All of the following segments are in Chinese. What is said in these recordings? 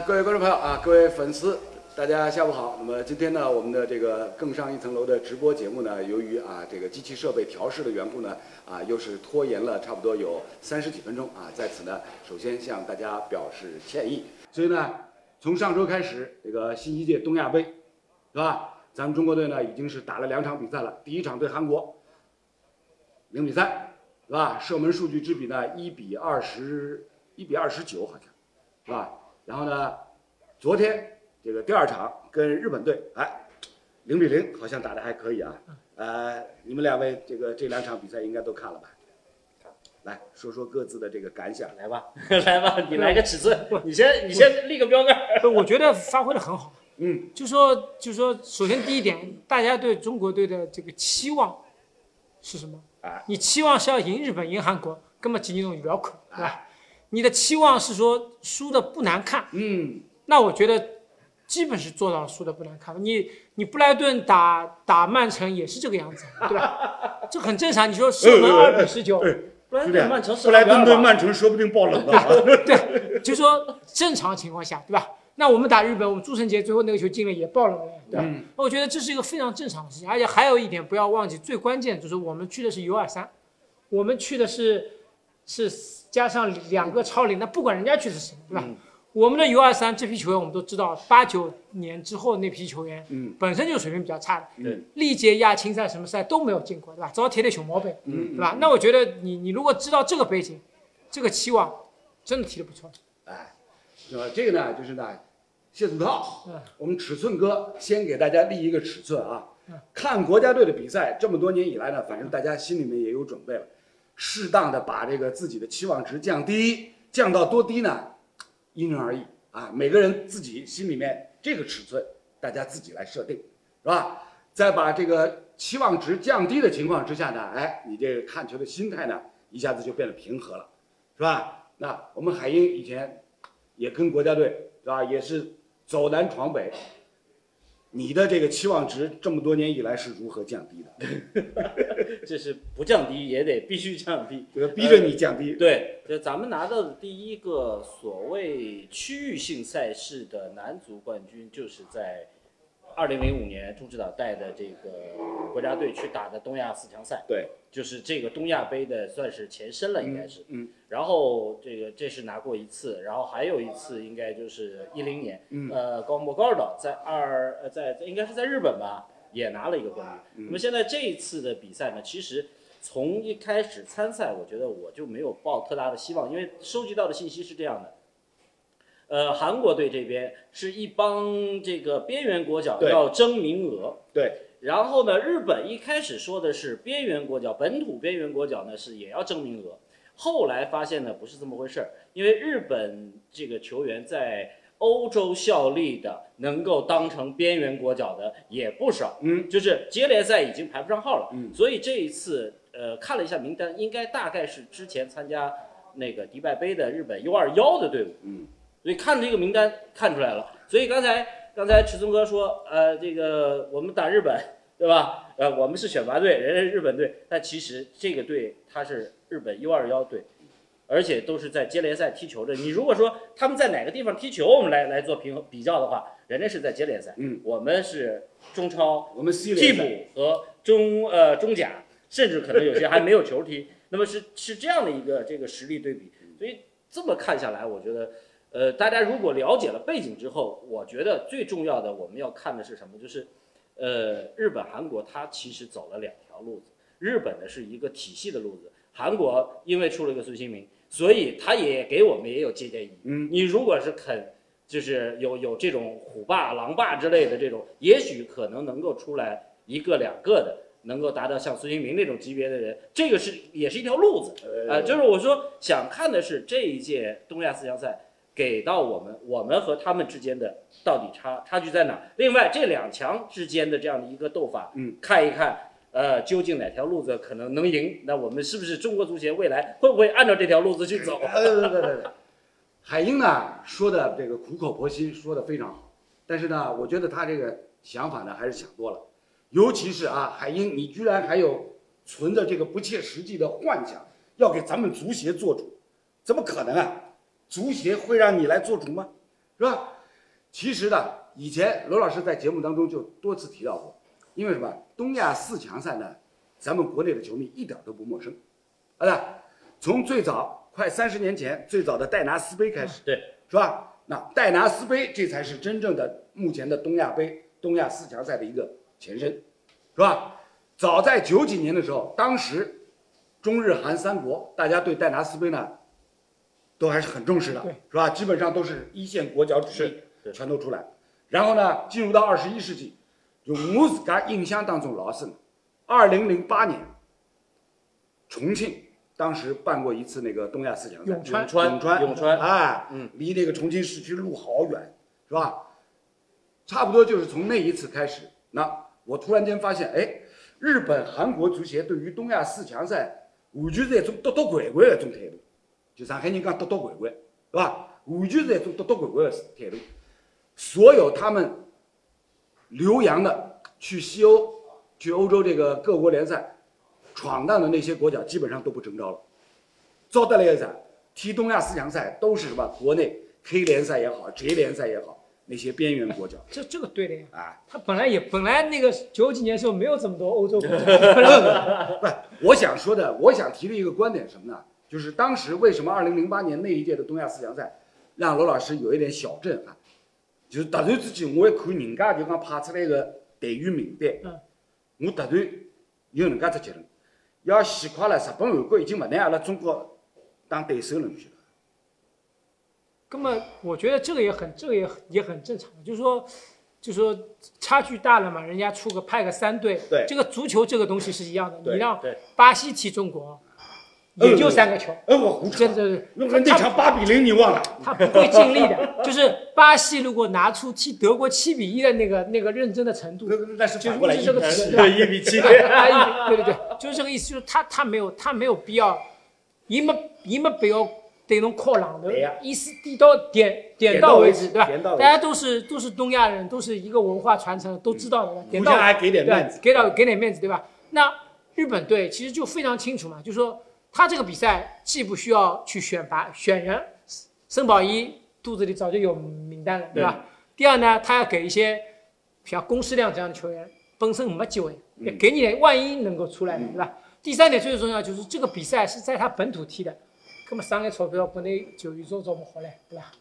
各位观众朋友啊，各位粉丝，大家下午好。那么今天呢，我们的这个更上一层楼的直播节目呢，由于啊这个机器设备调试的缘故呢，啊又是拖延了差不多有三十几分钟啊，在此呢，首先向大家表示歉意。所以呢，从上周开始，这个新一届东亚杯，是吧？咱们中国队呢已经是打了两场比赛了，第一场对韩国，零比三，是吧？射门数据之比呢一比二十，一比二十九好像，是吧？然后呢，昨天这个第二场跟日本队，哎，零比零，好像打得还可以啊。呃，你们两位这个这两场比赛应该都看了吧？来说说各自的这个感想。来吧，来吧，你来个尺寸，你先你先立个标杆。我觉得发挥的很好。嗯，就说就说，首先第一点，大家对中国队的这个期望是什么？啊，你期望是要赢日本、赢韩国，根本几年都不要扣，对吧？你的期望是说输的不难看，嗯，那我觉得基本是做到了输的不难看。你你布莱顿打打曼城也是这个样子，对吧？这很正常。你说射门二比十九，不然是的曼城布莱顿对2-2吧曼城说不定爆冷的啊。对，就说正常情况下，对吧？那我们打日本，我们朱晨杰最后那个球进了也爆冷了，对吧？我觉得这是一个非常正常的事情，而且还有一点不要忘记，最关键就是我们去的是 U 二三，我们去的是是加上两个超龄，那不管人家去的是谁，对吧？嗯我们的 U 二三这批球员我们都知道，八九年之后那批球员嗯本身就水平比较差的，对历届亚青赛什么赛都没有进过，对吧？早铁的熊猫背，嗯对吧？那我觉得你你如果知道这个背景，这个期望真的提的不错。哎，呃，这个呢，就是呢，谢祖涛嗯，我们尺寸哥先给大家立一个尺寸啊嗯。看国家队的比赛这么多年以来呢，反正大家心里面也有准备了，适当的把这个自己的期望值降低，降到多低呢？因人而异啊，每个人自己心里面这个尺寸，大家自己来设定，是吧？在把这个期望值降低的情况之下呢，哎，你这个看球的心态呢，一下子就变得平和了，是吧？那我们海英以前也跟国家队是吧，也是走南闯北。你的这个期望值这么多年以来是如何降低的？这是不降低也得必须降低。这个逼着你降低。对，就咱们拿到的第一个所谓区域性赛事的男足冠军，就是在二零零五年朱指导带的这个国家队去打的东亚四强赛，对，就是这个东亚杯的算是前身了，应该是。嗯然后这个这是拿过一次，然后还有一次应该就是一零年，嗯呃，高莫高尔岛在二呃在在应该是在日本吧，也拿了一个冠军。嗯那么现在这一次的比赛呢，其实从一开始参赛，我觉得我就没有抱特大的希望，因为收集到的信息是这样的。呃，韩国队这边是一帮这个边缘国脚要争名额，对，然后呢，日本一开始说的是边缘国脚，本土边缘国脚呢是也要争名额，后来发现呢不是这么回事儿，因为日本这个球员在欧洲效力的，能够当成边缘国脚的也不少，嗯，就是接连赛已经排不上号了，嗯。所以这一次呃看了一下名单，应该大概是之前参加那个迪拜杯的日本 U 二幺的队伍，嗯，所以看这个名单看出来了，所以刚才刚才尺寸哥说，呃，这个我们打日本，对吧？呃，我们是选拔队，人家是日本队，但其实这个队他是日本 U 二幺队，而且都是在接联赛踢球的。你如果说他们在哪个地方踢球，我们来来做平衡比较的话，人家是在接联赛，嗯，我们是中超、我们替补和中呃中甲，甚至可能有些还没有球踢。那么是是这样的一个这个实力对比，所以这么看下来，我觉得，呃，大家如果了解了背景之后，我觉得最重要的我们要看的是什么？就是，呃，日本、韩国它其实走了两条路子，日本的是一个体系的路子，韩国因为出了一个孙兴民，所以他也给我们也有借鉴意义。嗯，你如果是肯。就是有有这种虎爸、狼爸之类的这种，也许可能能够出来一个两个的，能够达到像孙兴民那种级别的人，这个是也是一条路子。呃，就是我说想看的是这一届东亚四强赛给到我们，我们和他们之间的到底差差距在哪儿？另外这两强之间的这样的一个斗法，嗯，看一看，呃，究竟哪条路子可能能赢？那我们是不是中国足协未来会不会按照这条路子去走？呃，对对对对对，海英呢说的这个苦口婆心，说的非常好，但是呢，我觉得他这个想法呢还是想多了，尤其是啊，海英，你居然还有存着这个不切实际的幻想，要给咱们足协做主，怎么可能啊？足协会让你来做主吗？是吧？其实呢，以前罗老师在节目当中就多次提到过，因为什么？东亚四强赛呢，咱们国内的球迷一点都不陌生，啊，对从最早快三十年前最早的戴拿斯杯开始，对，是吧？那戴拿斯杯这才是真正的目前的东亚杯、东亚四强赛的一个前身，是吧？早在九几年的时候，当时中日韩三国大家对戴拿斯杯呢，都还是很重视的，是吧？基本上都是一线国脚主力全都出来。然后呢，进入到二十一世纪，就我自家印象当中老深，二零零八年，重庆当时办过一次那个东亚四强赛，永川永川永川，哎，嗯，离那个重庆市区路好远，是吧？差不多就是从那一次开始，那我突然间发现，哎，日本、韩国足协对于东亚四强赛完全是一种夺夺冠冠的一种态度，就上海人讲夺夺冠冠，是吧？完全是一种夺夺冠冠的态度。所有他们留洋的去西欧、去欧洲这个各国联赛闯荡的那些国脚，基本上都不征召了。招得来的啥？踢东亚四强赛都是什么？国内 K 联赛也好，J 联赛也好，那些边缘国脚这这个对的呀。啊。他本来也本来那个九几年时候没有这么多欧洲国家，不，我想说的，我想提的一个观点是什么呢？就是当时为什么二零零八年那一届的东亚四强赛让罗老师有一点小震撼，就是突然之间我一看人家就讲派出来个队员名单，嗯我突然有能介只结论，要死快了，日本、韩国已经不拿阿拉中国当对手了，你晓得伐？根本我觉得这个也很这个也很也很正常，就是说。就是说差距大了嘛，人家出个派个三队，对这个足球这个东西是一样的，你让巴西踢中国，也就三个球，哎，我胡扯真，的那个那场八比零你忘了？他不会尽力的。就是巴西如果拿出踢德国七比一的那个那个认真的程度那，那是就是反过来一比体对 一比七，啊，对对对，就是这个意思，就是他他没有他没有必要，伊没伊没必要对侬靠榔头对呀，意思点到点点到为止，对吧？大家都是都是东亚人，都是一个文化传承，都知道的，点到还给点面子，给到给点面子，对吧？那日本队其实就非常清楚嘛，就说他这个比赛既不需要去选拔选人，森宝一肚子里早就有名单了，对吧？第二呢，他要给一些像龚世亮这样的球员本身没机会，给你点万一能够出来，对吧？第三点最重要就是这个比赛是在他本土踢的，那么上海钞票国内就一做做么好嘞，对吧？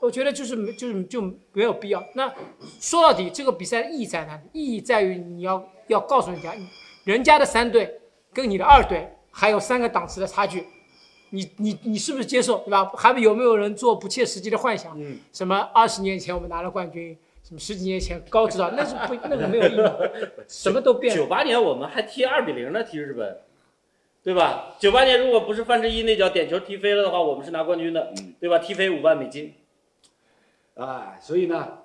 我觉得就是没就是就没有必要。那说到底，这个比赛的意义在哪里？意义在于你要要告诉人家，人家的三队跟你的二队还有三个档次的差距，你你你是不是接受，对吧？还有没有人做不切实际的幻想？嗯，什么二十年前我们拿了冠军，什么十几年前高指导，那是不那个没有意义，什么都变了。九八年我们还踢二比零呢，踢日本，对吧？九八年如果不是范志毅那脚点球踢飞了的话，我们是拿冠军的，对吧？踢飞五万美金，哎，所以呢，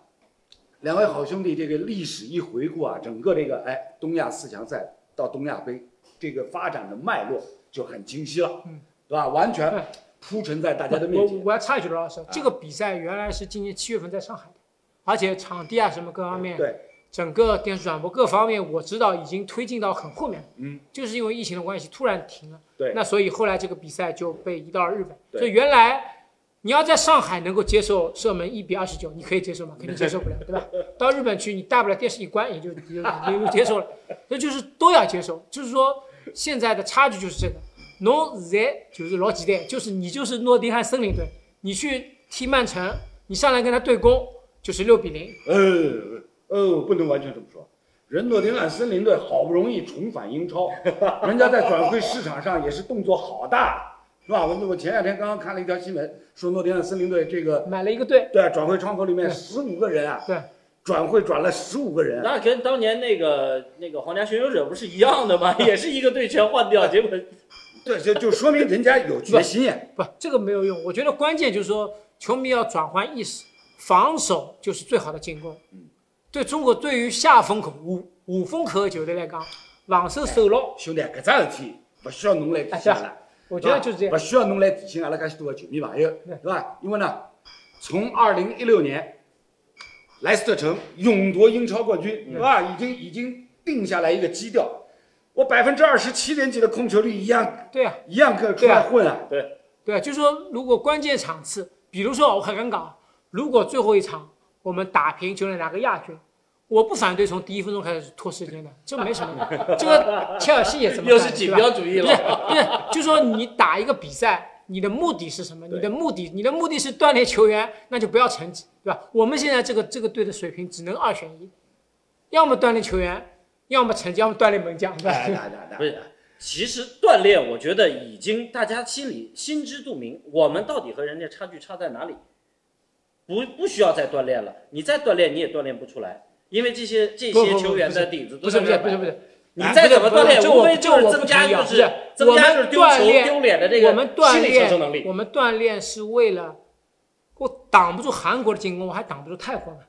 两位好兄弟这个历史一回顾啊，整个这个哎东亚四强赛到东亚杯这个发展的脉络就很清晰了，嗯，对吧？完全铺陈在大家的面前。我我要插一句，罗老师，这个比赛原来是今年七月份在上海的，而且场地啊什么各方面，对，整个电视转播各方面，我知道已经推进到很后面了。嗯，就是因为疫情的关系突然停了。对那所以后来这个比赛就被移到了日本。对所以原来你要在上海能够接受射门一比二十九，你可以接受吗？肯定接受不了，对吧？到日本去，你大不了电视一关，也就也就也就接受了。这就是都要接受，就是说现在的差距就是这个。侬现在就是老简单，就是你就是诺丁汉森林队，你去踢曼城，你上来跟他对攻就是六比零，呃呃，不能完全这么说。人诺丁汉森林队好不容易重返英超，人家在转会市场上也是动作好大，是吧？我我前两天刚刚看了一条新闻，说诺丁汉森林队这个买了一个队，对转会窗口里面十五个人啊，对，转会转了十五个人，那跟当年那个那个皇家巡游者不是一样的吗？也是一个队全换掉，结果 对，就就说明人家有决心呀。不，这个没有用。我觉得关键就是说，球迷要转换意识，防守就是最好的进攻。对中国对于下风口、五五风口的球队来讲，防守守牢，兄弟，搿桩事体不需要侬来提醒阿拉，我觉得就是这样不。需要侬来提醒阿拉介许多的球迷朋友，对是吧？因为呢，从二零一六年莱斯特城勇夺英超冠军，是吧？已经已经定下来一个基调。我百分之二十七点几的控球率一样对啊，一样可以出来混啊！对啊，就是说，如果关键场次，比如说我很敢讲，如果最后一场我们打平就能拿个亚军，我不反对从第一分钟开始拖时间的，这没什么。这个切尔西也这么干，又是锦标主义不是了。不是，就说你打一个比赛，你的目的是什么？你的目的，你的目的是锻炼球员，那就不要成绩，对吧？我们现在这个这个队的水平只能二选一，要么锻炼球员，要么成绩，要么锻炼门将，不是其实锻炼，我觉得已经大家心里心知肚明，我们到底和人家差距差在哪里？不不需要再锻炼了，你再锻炼你也锻炼不出来，因为这些这些球员的底子不是不是不是不是，你再怎么锻炼，无非就是这我不增加就同意啊不是增加就是丢球我们锻炼丢脸的这个我们锻心理承受能力。炼，我们锻炼是为了，我挡不住韩国的进攻，我还挡不住泰国呢。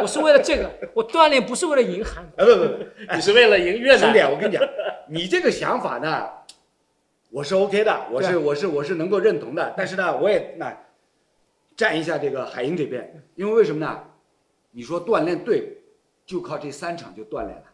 我是为了这个，我锻炼不是为了赢韩国。哎不不不，你是为了赢越兄弟，南，我跟你讲，你这个想法呢，我是 OK 的，我是我是我是能够认同的。但是呢，我也那站一下这个海鹰这边，因为为什么呢？你说锻炼对就靠这三场就锻炼了，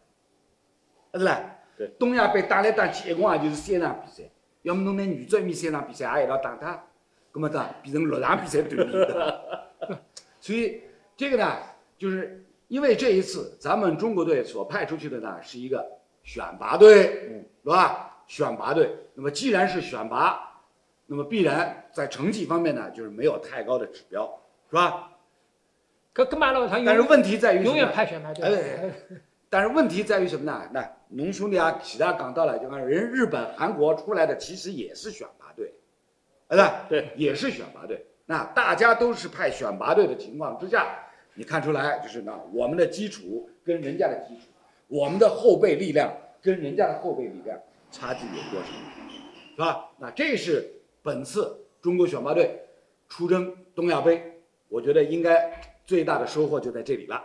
对不对？东亚杯打来打去，一共也就是三场比赛，要么侬拿女足面三场比赛也一道打他，那么呢变成六场比赛锻炼的。所以这个呢，就是因为这一次咱们中国队所派出去的呢是一个选拔队，嗯，是吧？选拔队，那么既然是选拔，那么必然在成绩方面呢，就是没有太高的指标，是吧？可干嘛了？他永但是问题在于永远派选拔队。哎但是问题在于什么呢？那农兄弟啊，其他讲到了，就看人日本、韩国出来的其实也是选拔队，对？对，也是选拔队。那大家都是派选拔队的情况之下，你看出来就是呢，我们的基础跟人家的基础，我们的后备力量跟人家的后备力量差距有多少，是吧？那这是本次中国选拔队出征东亚杯，我觉得应该最大的收获就在这里了，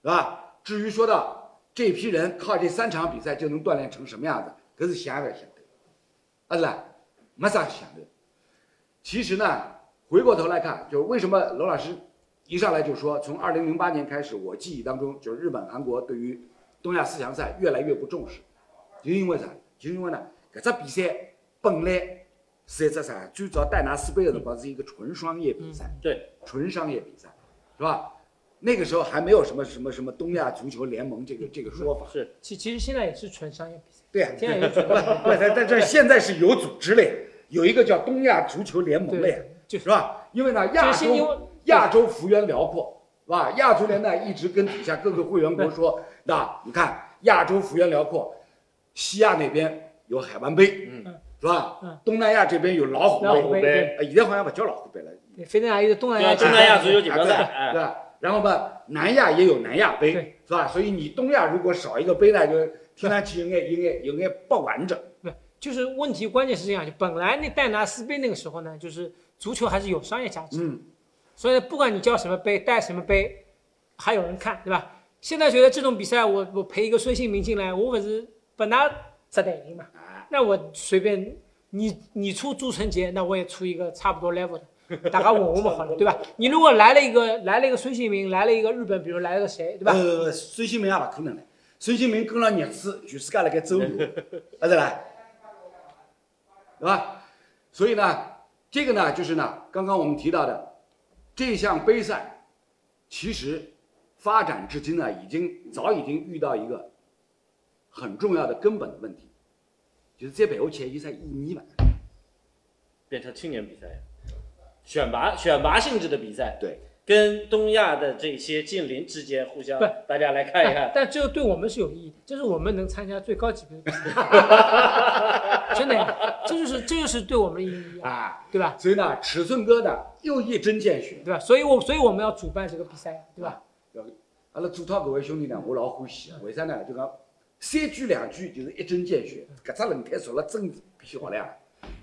是吧？至于说到这批人靠这三场比赛就能锻炼成什么样子，可是想也想得，啊是吧？没啥想的。其实呢，回过头来看，就是为什么罗老师一上来就说，从二零零八年开始，我记忆当中就是日本、韩国对于东亚四强赛越来越不重视，就因为啥？就因为呢，搿只比赛本来是一只啥？最早戴拿斯杯的辰光是一个纯商业比赛，对，纯商业比赛，是吧？那个时候还没有什么什么什么东亚足球联盟这个这个说法。是。其其实现在也是纯商业比赛，对呀、现在也是纯 不不，但但这现在是有组织嘞，有一个叫东亚足球联盟嘞，对，就是。吧？因为呢，亚洲亚洲幅员辽阔，是吧？亚足联呢一直跟底下各个会员国说，那你看亚洲幅员辽阔，西亚那边有海湾杯，嗯。是吧？嗯。东南亚这边有老虎杯，老虎杯，现在好像不叫老虎杯了，对，非常亚裔的东南亚对啊东南亚足球锦锦标赛，哎，对吧？然后吧，南亚也有南亚杯对，是吧？所以你东亚如果少一个杯呢，就听上去应该应该应该不完整。对就是问题关键是这样，就本来那戴拿斯杯那个时候呢，就是足球还是有商业价值，嗯，所以不管你叫什么杯，带什么杯，还有人看，对吧？现在觉得这种比赛，我我陪一个孙兴民进来，我不是本拿值得赢嘛？啊，那我随便你你出朱晨杰，那我也出一个差不多 level 的，大家问我们好了，对吧？你如果来了一个来了一个孙兴民，来了一个日本，比如来了个谁，对吧？呃，孙兴民也勿可能嘞，孙兴民跟了日子，全世界辣盖走路，啊是啦，对吧？所以呢，这个呢，就是呢，刚刚我们提到的这项杯赛，其实发展至今呢，已经早已经遇到一个很重要的根本的问题，就是再办下去有啥意义嘛？变成青年比赛，选拔选拔性质的比赛，对，跟东亚的这些近邻之间互相不，大家来看一看，但这个对我们是有意义的，就是我们能参加最高级别的比赛，真的呀，这就是这就是对我们的意义啊，啊，对吧？所以呢，尺寸哥呢又一针见血。对吧？所以我所以我们要主办这个比赛，对吧？阿拉做涛各位兄弟呢，我老欢喜，为啥呢？就讲三句两句就是一针见血，搿只轮胎熟了真漂亮，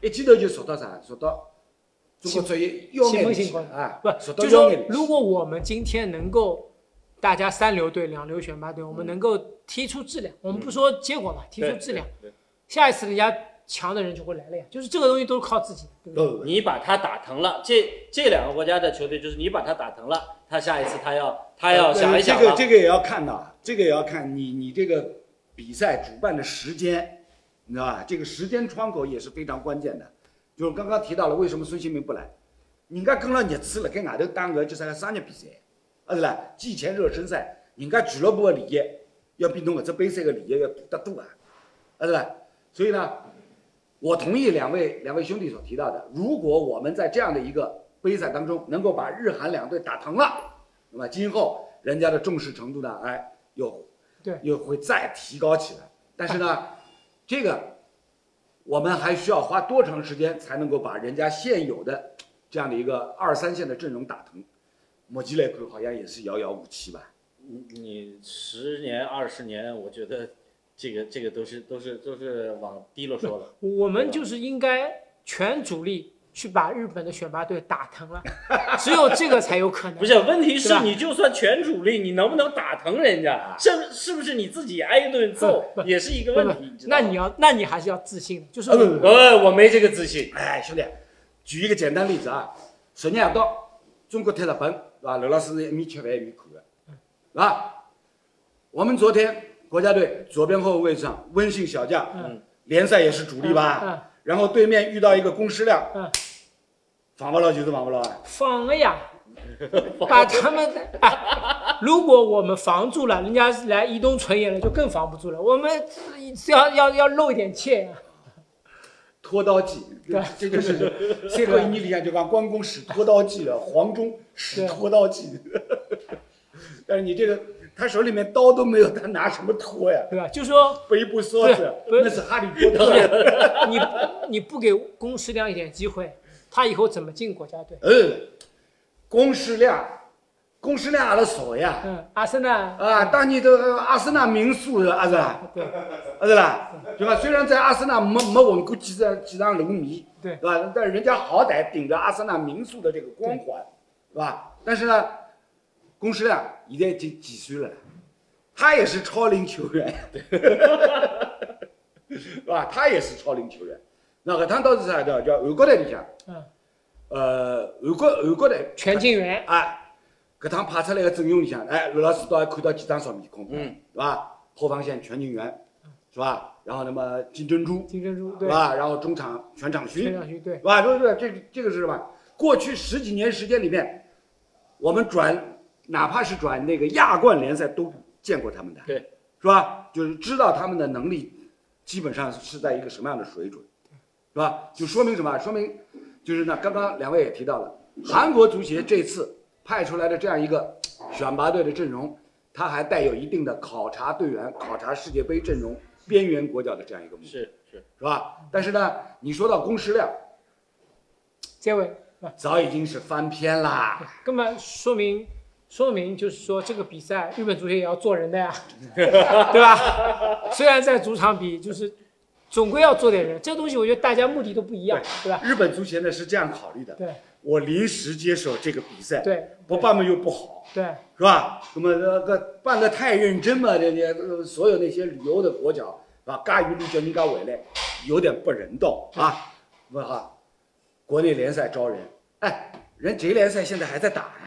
一记头就熟到啥？熟到中国职业腰眼里去新闻情况啊，不，就是说。如果我们今天能够大家三流队、两流选拔队，我们能够踢出质量，我们不说结果嘛，踢出质量，下一次人家强的人就会来了呀。就是这个东西都是靠自己，对不对？你把他打疼了，这这两个国家的球队就是你把他打疼了，他下一次他要他要想一想呃这个，这个也要看的，这个也要看你你这个比赛主办的时间，你知道吧？这个时间窗口也是非常关键的。就是刚刚提到了为什么孙兴民不来，人家跟了热刺辣盖外头打个叫啥个商业比赛，啊是啦，季前热身赛，人家俱乐部的利益要比侬搿只杯赛的利益要大得多啊，啊是啦？所以呢，我同意两位两位兄弟所提到的，如果我们在这样的一个杯赛当中能够把日韩两队打疼了，那么今后人家的重视程度呢，哎，又对。又会再提高起来。但是呢，这个我们还需要花多长时间才能够把人家现有的这样的一个二三线的阵容打疼？目前来看，好像也是遥遥无期吧。你你十年二十年，我觉得这个这个都是都是都是往低了说了。我们就是应该全主力去把日本的选拔队打疼了，只有这个才有可能。不是，问题是你就算全主力，你能不能打疼人家？是是不是你自己挨一顿揍也是一个问题？，那你要，那你还是要自信的，就是呃，我没这个自信。哎，兄弟，举一个简单例子啊，昨天夜到中国踢日本，是吧？刘老师是一面吃饭一面看的，是吧？我们昨天国家队左边后卫上温信小将，嗯联赛也是主力吧？嗯嗯然后对面遇到一个龚诗亮，嗯。防不牢就是防不牢啊。防了呀，把他们哎，如果我们防住了，人家来移动纯演了，就更防不住了。我们要要要露一点怯啊，拖刀计，对。这 就是《三国演义》里向就讲关公使拖刀计了，黄忠使拖刀计。但是你这个，他手里面刀都没有，他拿什么拖呀？对吧？就说背部梭子，那是哈利波特。你你不给龚世亮一点机会，他以后怎么进国家队？嗯，龚世亮，龚世亮阿拉少呀。嗯，阿森纳啊，当年都呃阿森纳名宿的，阿是啦，对阿是啦，对吧？虽然在阿森纳没没混过几场几场龙迷，对对吧？但人家好歹顶着阿森纳名宿的这个光环，是吧？但是呢，龚世亮现在已经几岁了？他也是超龄球员，是吧？他也是超龄球员。那搿趟倒是啥叫叫韩国队里向，嗯，呃，韩国韩国队全进员，啊，搿趟派出来个阵容里向，哎，刘老师倒还看到几张熟面孔，嗯，是吧？后防线全进元，是吧？然后那么金珍珠，金珍珠对，是吧？然后中场全场全勋，场勋对是，吧？对对这这个是什么？过去十几年时间里面，我们转哪怕是转那个亚冠联赛都见过他们的，对，是吧？就是知道他们的能力基本上是在一个什么样的水准，是吧？就说明什么？说明就是呢，刚刚两位也提到了，韩国足协这次派出来的这样一个选拔队的阵容，它还带有一定的考察队员、考察世界杯阵容边缘国脚的这样一个目的，是是，是吧？但是呢，你说到龚诗亮，这位早已经是翻篇啦。根本说明说明就是说这个比赛日本足协也要做人的呀，对吧？虽然在主场比，就是总归要做点人。这个东西我觉得大家目的都不一样，对吧？日本足协呢是这样考虑的：对我临时接手这个比赛，对不办嘛又不好，对是吧？那么那个办的太认真嘛，这些呃所有那些旅游的国脚是吧？嘎一路叫人家回来，有点不人道啊，问哈？国内联赛招人，哎，人职业联赛现在还在打呢。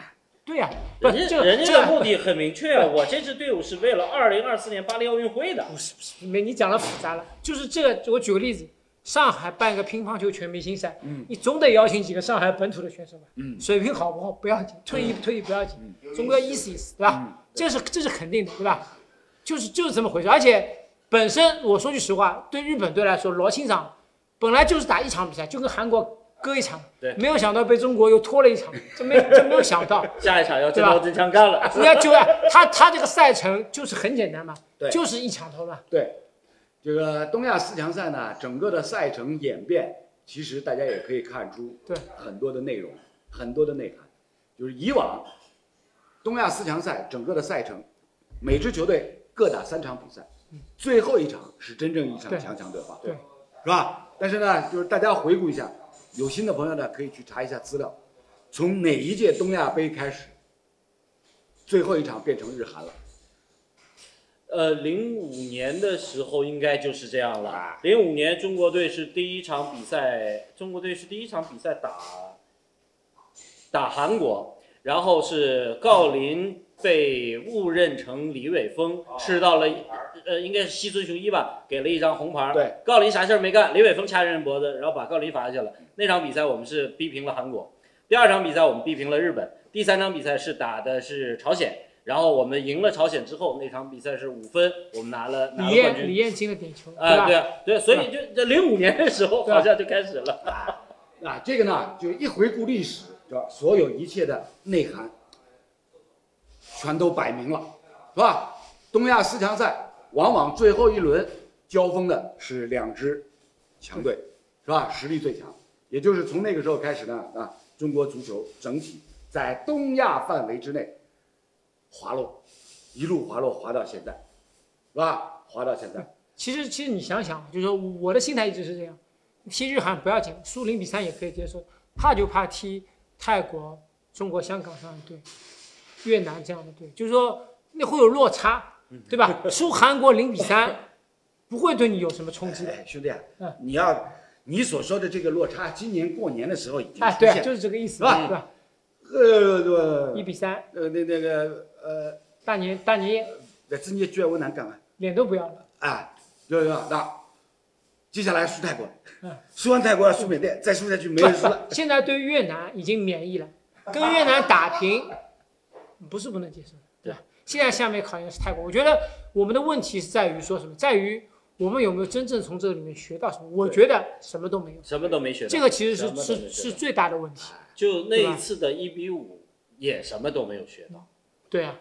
对呀，不人这家人个这个家的目的很明确啊，我这支队伍是为了二零二四年巴黎奥运会的。不是不是，没你讲的复杂了。就是这个，我举个例子，上海办个乒乓球全明星赛，嗯你总得邀请几个上海本土的选手吧？嗯水平好不好不要紧，退役不退役不要紧，总归要意思意思，对吧？嗯这是这是肯定的，对吧？就是就是这么回事。而且本身我说句实话，对日本队来说，罗清长本来就是打一场比赛，就跟韩国割一场，对没有想到被中国又拖了一场，这没 这没有想到。下一场要真刀真枪干了。人家就啊他他这个赛程就是很简单嘛，对就是一场头嘛。对，这个东亚四强赛呢，整个的赛程演变，其实大家也可以看出对很多的内容，很多的内涵。就是以往东亚四强赛整个的赛程，每支球队各打三场比赛，最后一场是真正意义上的强强对话，对是吧？但是呢，就是大家回顾一下，有心的朋友呢可以去查一下资料，从哪一届东亚杯开始，最后一场变成日韩了。呃，零五年的时候应该就是这样了啊。零五年中国队是第一场比赛，中国队是第一场比赛打打韩国，然后是郜林被误认成李玮峰，吃到了呃应该是西村雄一吧，给了一张红牌。对，郜林啥事儿没干，李伟峰掐人脖子，然后把郜林罚下去了。那场比赛我们是逼平了韩国。第二场比赛我们逼平了日本，第三场比赛是打的是朝鲜，然后我们赢了朝鲜之后，那场比赛是五分，我们拿了拿了冠军。艳李艳进了点球，啊，吧？对啊，对啊，所以就这零五年的时候好像就开始了。啊，这个呢，就一回顾历史，是吧？所有一切的内涵全都摆明了，是吧？东亚四强赛往往最后一轮交锋的是两支强队，是吧？实力最强，也就是从那个时候开始呢，啊，中国足球整体在东亚范围之内滑落，一路滑落滑到现在，是吧？滑到现在，其实其实你想想，就是说我的心态一直是这样，踢日韩不要紧，输零比三也可以接受，怕就怕踢泰国、中国香港这样的队，越南这样的队，就是说那会有落差，对吧？输韩国零比三，不会对你有什么冲击的。哎，兄弟啊嗯，你要你所说的这个落差，今年过年的时候已经哎，对，就是这个意思，是吧对吧？呃，一比三，呃，那那个呃，大年大年夜那今年居然我难干嘛？脸都不要了，啊，对对？那接下来输泰国嗯，输完泰国要输缅甸，再输下去没人输了。现在对越南已经免疫了，跟越南打平，不是不能接受，对吧？现在下面考验的是泰国，我觉得我们的问题是在于说什么？在于我们有没有真正从这个里面学到什么？我觉得什么都没有，什么都没学到。这个其实是是是最大的问题。就那一次的一比五，也什么都没有学到。对啊，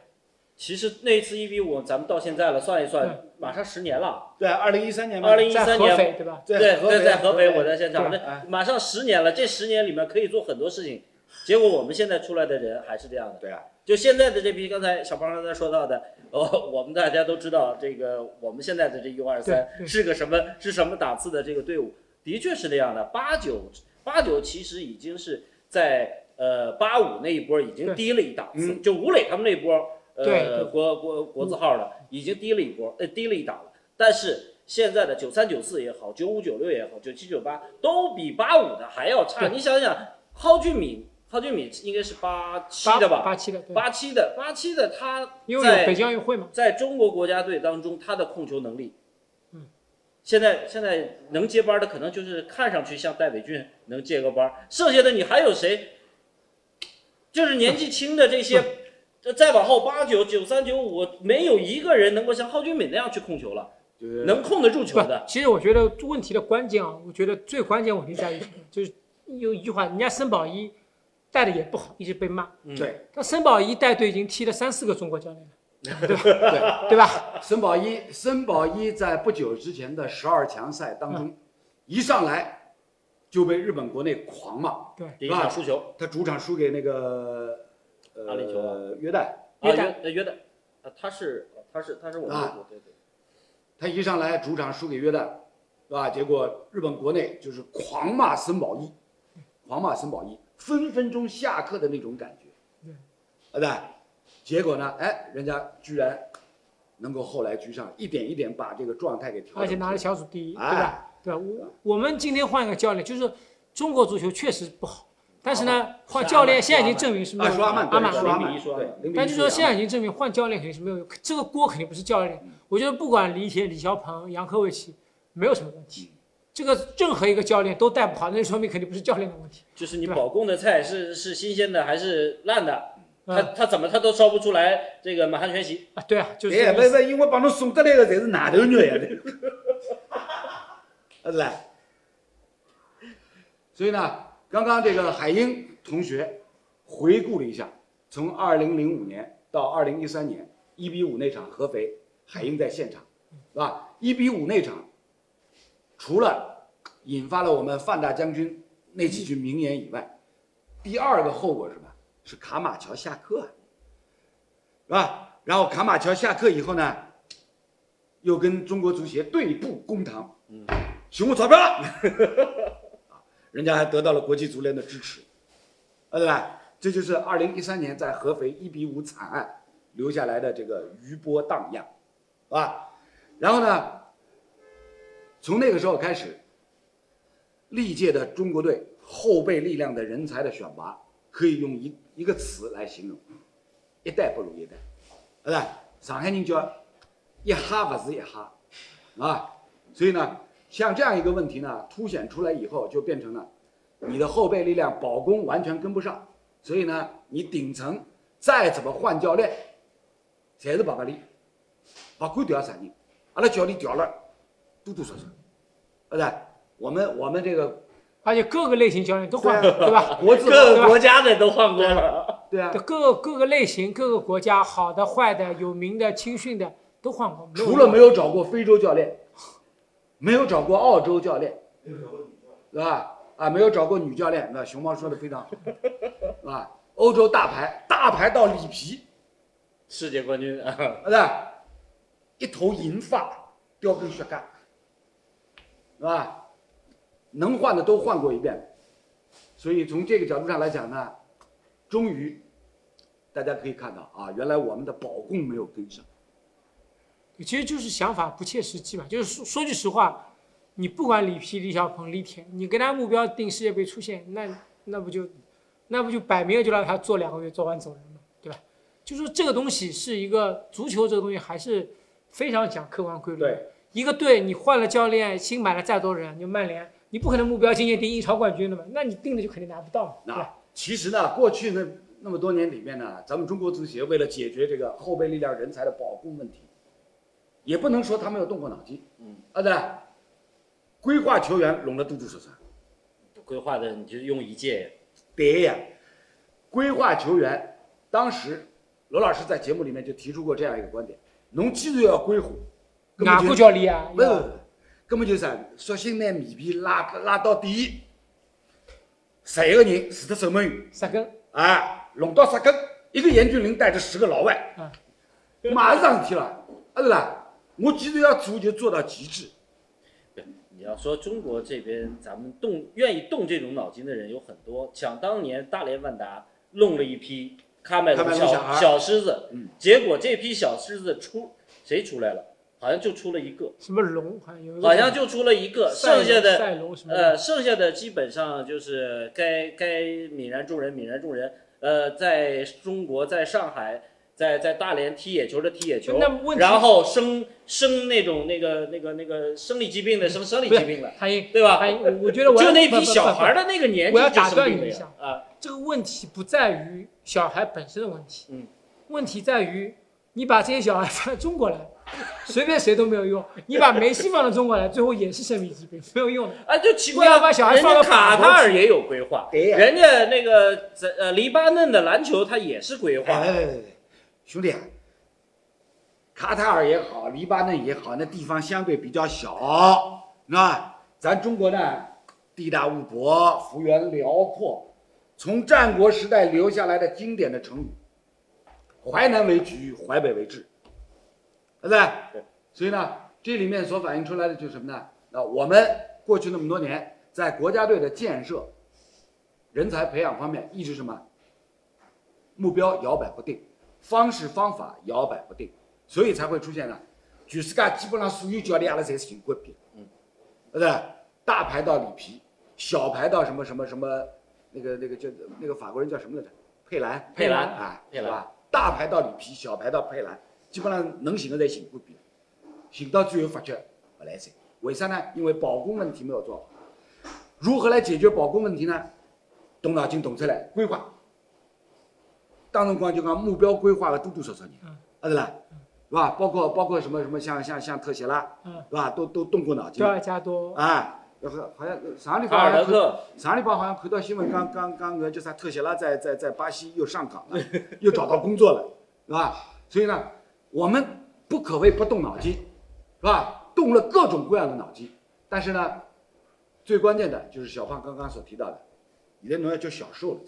其实那一次一比五，咱们到现在了，算一算，马上十年了。对，二零一三年二零一在三年，对吧？对对，在合肥，我在现场，对那马上十年了。这十年里面可以做很多事情，结果我们现在出来的人还是这样的。对啊，就现在的这批，刚才小胖刚才说到的，哦，我们大家都知道，这个我们现在的这 U 二三是个什么是什么档次的这个队伍，的确是这样的。八九八九其实已经是在呃八五那一波已经低了一档次，嗯就吴磊他们那波，呃国国国字号的已经低了一波，呃低了一档了。但是现在的九三九四也好，九五九六也好，九七九八都比八五的还要差。你想想，蒿俊闵，蒿俊敏应该是八七的吧？八七的，对，八七的，八七的他因为有北京奥运会嘛，在中国国家队当中，他的控球能力，嗯，现在现在能接班的可能就是看上去像戴伟俊能接个班，剩下的你还有谁？就是年纪轻的这些，这再往后八九九三九五，没有一个人能够像蒿俊敏那样去控球了，就是能控得住球的。，其实我觉得问题的关键啊，我觉得最关键问题在于？就是有一句话，人家申宝一带的也不好，一直被骂。嗯对但申宝一带队已经踢了三四个中国教练了，对吧，对对吧？申宝一，申宝一在不久之前的十二强赛当中，一上来就被日本国内狂骂，第一场输球，他主场输给那个阿联酋啊呃约旦，啊，约旦约约旦，啊，他是他是他是我们啊队对对。他一上来主场输给约旦，是吧？结果日本国内就是狂骂森保一，狂骂森保一，分分钟下课的那种感觉，对。对不对？结果呢，哎，人家居然能够后来居上，一点一点把这个状态给调整，而且拿了小组第一，对哎吧？对吧？我我们今天换一个教练，就是中国足球确实不好，但是呢，换教练现在已经证明是没啊，有说阿曼，阿曼。阿曼，零比一说对，零比一但就说现在已经证明换教练肯定是没有用，这个锅肯定不是教练。我觉得不管李铁、李霄鹏、杨科维奇，没有什么问题。这个任何一个教练都带不好，那就说明肯定不是教练的问题。就是你保供的菜是是新鲜的还是烂的，他嗯他怎么他都烧不出来这个满汉全席。啊，对啊，就是哎，不是不是，因为帮侬送得来的侪是外头肉呀，是吧？所以呢，刚刚这个海英同学回顾了一下，从二零零五年到二零一三年一比五那场合肥，海英在现场，是吧？一比五那场，除了引发了我们范大将军那几句名言以外，第二个后果是什么？是卡马乔下课，是吧？然后卡马乔下课以后呢，又跟中国足协对簿公堂，嗯，寻我钞票了，人家还得到了国际足联的支持，啊对吧？这就是二零一三年在合肥一比五惨案留下来的这个余波荡漾，是吧？然后呢，从那个时候开始，历届的中国队后备力量的人才的选拔，可以用一一个词来形容：一代不如一代。对吧？上海人叫一哈不是一哈，啊，所以呢，像这样一个问题呢，凸显出来以后，就变成了你的后备力量保攻完全跟不上，所以呢，你顶层再怎么换教练，侪是白格里，不管调啥人，阿拉教练调了多多少少，对不对？我们我们这个而且各个类型教练都换过，对吧？国字各个国家的都换过了。对啊，各个各个类型、各个国家，好的、坏的、有名的、青训的都换过。除了没有找过非洲教练，没有找过澳洲教练，对吧？啊，没有找过女教练，那熊猫说的非常好，是吧？欧洲大牌，大牌到里皮，世界冠军啊，是吧？一头银发，叼根雪茄，是吧？能换的都换过一遍，所以从这个角度上来讲呢，终于大家可以看到啊，原来我们的保供没有跟上。其实就是想法不切实际嘛。就是说说句实话，你不管李皮、李小鹏、李铁，你跟他目标定世界杯出线，那那不就那不就摆明了就让他做两个月，做完走人嘛，对吧？就说这个东西是一个足球这个东西还是非常讲客观规律。对，一个队你换了教练，新买了再多人，就曼联，你不可能目标今年定英超冠军的嘛？那你定的就肯定拿不到嘛，那其实呢，过去那那么多年里面呢，咱们中国足协为了解决这个后备力量人才的保供问题，也不能说他没有动过脑筋，嗯，啊对，规划球员拢了多多少少，规划的你就用一届，对呀，规划球员，当时罗老师在节目里面就提出过这样一个观点：，侬既然要规划，根哪个本就教练啊？不是，根本就是啥，索性拿面皮拉拉到底，十一个人除脱守门员。十根，啊，弄到十根，一个严俊凌带着十个老外，啊马上上事体了，啊是啦，我既然要做，就做到极致。你要说中国这边，咱们动愿意动这种脑筋的人有很多。想当年大连万达弄了一批喀麦隆隆小小狮子，嗯结果这批小狮子出谁出来了？好像就出了一个，什么龙，好像有一个好像就出了一个，剩下的赛龙什么呃，剩下的基本上就是该该泯然众人，泯然众人。呃，在中国，在上海，在在大连踢野球的踢野球然后生生那种那个那个那个生理疾病的生生理疾病的，对吧？我我觉得我就那批小孩的那个年纪就我要打生病了呀断你一下啊！这个问题不在于小孩本身的问题，嗯，问题在于你把这些小孩放到中国来，随便谁都没有用。你把梅西放到中国来，最后也是生理疾病，没有用的。啊，就奇怪要把小孩放到卡塔尔也有规划，人家那个在呃黎巴嫩的篮球他也是规划，哎，兄弟啊，卡塔尔也好，黎巴嫩也好，那地方相对比较小，是吧？咱中国呢，地大物博，幅员辽阔，从战国时代留下来的经典的成语“淮南为橘，淮北为枳”，对不对？对。所以呢，这里面所反映出来的就是什么呢？那我们过去那么多年在国家队的建设、人才培养方面一直什么？目标摇摆不定，方式方法摇摆不定，所以才会出现呢。全世界基本上所有教练阿拉侪是寻过比，嗯，对不对？大牌到里皮，小牌到什么什么什么，那个那个叫那个法国人叫什么来着？佩兰，佩兰啊，佩兰？大牌到里皮，小牌到佩兰，基本上能寻的侪寻过比，寻到最后发觉不来塞。为啥呢？因为保供问题没有做好。如何来解决保供问题呢？动脑筋动出来，规划。当辰光就讲目标规划的多多少少年，嗯啊对啦，是吧？包括包括什么什么像像像特写啦，嗯，是吧？都都动过脑筋德，尔加多，啊，好好像上个礼拜卡好像上个礼拜好像看到新闻，刚刚刚那个叫啥特写拉在在在巴西又上岗了，又找到工作了，是吧？所以呢，我们不可谓不动脑筋，是吧？动了各种各样的脑筋，但是呢，最关键的就是小胖刚刚所提到的，现在侬要叫小瘦了。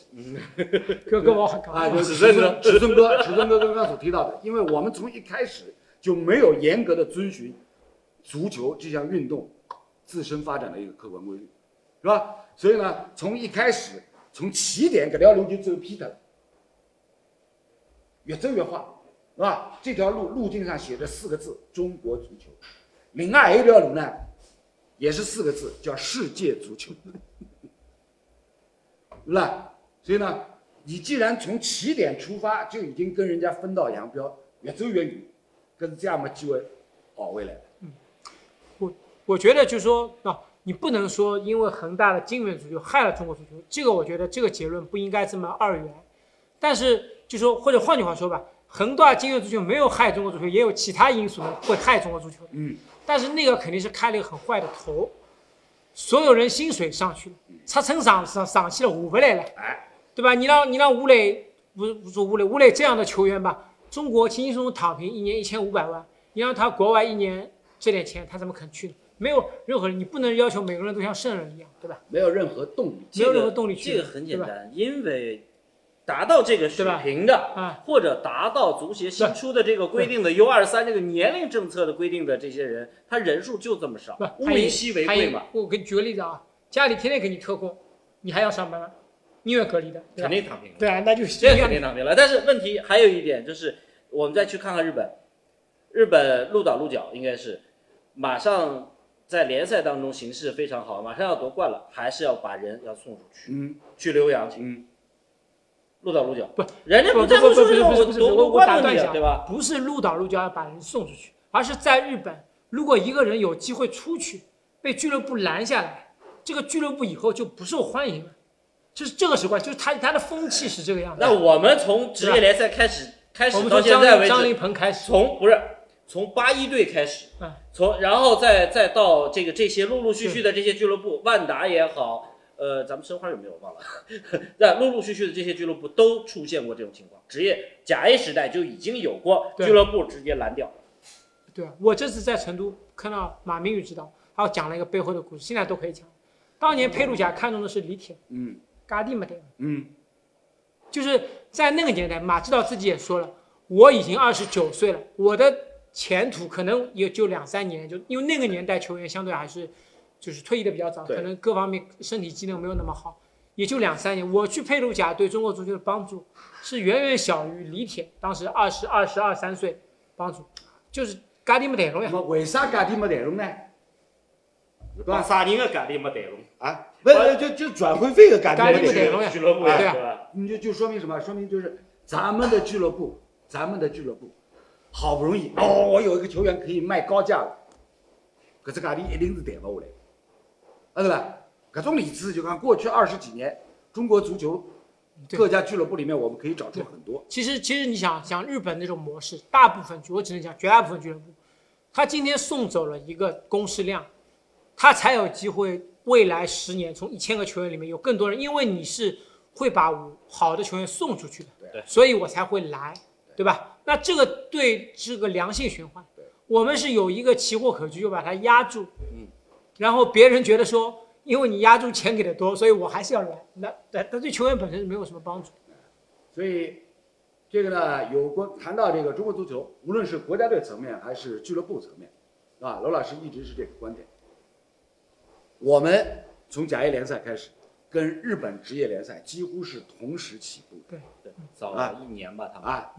哥哥我啊，兴。就是尺寸尺寸哥，尺寸哥刚刚所提到的，因为我们从一开始就没有严格的遵循足球这项运动自身发展的一个客观规律，是吧？所以呢，从一开始从起点搿条路就走偏脱了，越走越坏，是吧？这条路路径上写着四个字“中国足球”，另外一条路呢，也是四个字，叫“世界足球”，是吧？所以呢，你既然从起点出发，就已经跟人家分道扬镳，越走越远，可是这样没机会跑回来我。我觉得就是说啊，你不能说因为恒大的金元足球害了中国足球，这个我觉得这个结论不应该这么二元。但是就说或者换句话说吧，恒大金元足球没有害中国足球，也有其他因素会害中国足球。嗯，但是那个肯定是开了一个很坏的头，所有人薪水上去了，他称上上上去了下不来了，哎，对吧？你让你让吴磊不是不说吴磊，吴磊这样的球员吧，中国轻轻松松躺平一年一千五百万，你让他国外一年这点钱，他怎么肯去呢？没有任何人，你不能要求每个人都像圣人一样，对吧？没有任何动力。没有任何动力去这个很简单，因为达到这个水平的，啊，或者达到足协新出的这个规定的 U 二三这个年龄政策的规定的这些人，他人数就这么少不，，物以稀为贵嘛，我给你举个例子啊，家里天天给你特供，你还要上班吗？宁愿隔离的，肯？定躺平了。对啊，那就是这样。肯定躺平了。但是问题还有一点就是，我们再去看看日本，日本鹿岛鹿角应该是马上在联赛当中形势非常好，马上要夺冠了，还是要把人要送出去，嗯去留洋去。嗯，鹿岛鹿角不，人家不不在乎说这不不不不种夺夺不不我冠的问题啊，打断一下对吧？不是鹿岛鹿角要把人送出去，而是在日本，如果一个人有机会出去，被俱乐部拦下来，这个俱乐部以后就不受欢迎了。就是这个时候，就是他他的风气是这个样子。那我们从职业联赛开始开始到们从张现在为止，张琳芃开始，从不是从八一队开始，嗯从然后再再到这个这些陆陆续续的这些俱乐部，万达也好，呃，咱们申花有没有忘了？在陆陆续续的这些俱乐部都出现过这种情况，职业甲 A 时代就已经有过俱乐部直接拦掉。对啊，我这次在成都看到马明宇指导，还有讲了一个背后的故事，现在都可以讲。当年佩鲁贾看中的是李铁，嗯嘎地没得，嗯，就是在那个年代，马指导自己也说了，我已经二十九岁了，我的前途可能也就两三年，就因为那个年代球员相对还是就是退役的比较早，可能各方面身体机能没有那么好，也就两三年。我去佩鲁贾对中国足球的帮助是远远小于李铁当时二十二十二三岁帮助，就是嘎地没谈拢呀。为啥家庭没带拢呢？对吧？啥人的价钿没带拢？啊，不是就就转会费的家庭家里没带动，没带动呀俱乐部呀，对吧？你就就说明什么？说明就是咱们的俱乐部，咱们的俱乐部，好不容易哦，我有一个球员可以卖高价了，可是价钿一定是谈不下来，啊对吧？搿种例子就讲过去二十几年中国足球各家俱乐部里面，我们可以找出很多。其实，其实你想想日本那种模式，大部分我只能讲绝大部分俱乐部，他今天送走了一个公示量，他才有机会未来十年从一千个球员里面有更多人，因为你是会把好的球员送出去的，对所以我才会来，对吧？那这个对是个良性循环，我们是有一个奇货可居，就把它压住，嗯，然后别人觉得说，因为你压住钱给的多，所以我还是要来，那那那对球员本身是没有什么帮助。所以这个呢，有关谈到这个中国足球，无论是国家队层面还是俱乐部层面，啊，罗老师一直是这个观点。我们从甲 A 联赛开始，跟日本职业联赛几乎是同时起步对对，早了一年吧，他们。啊，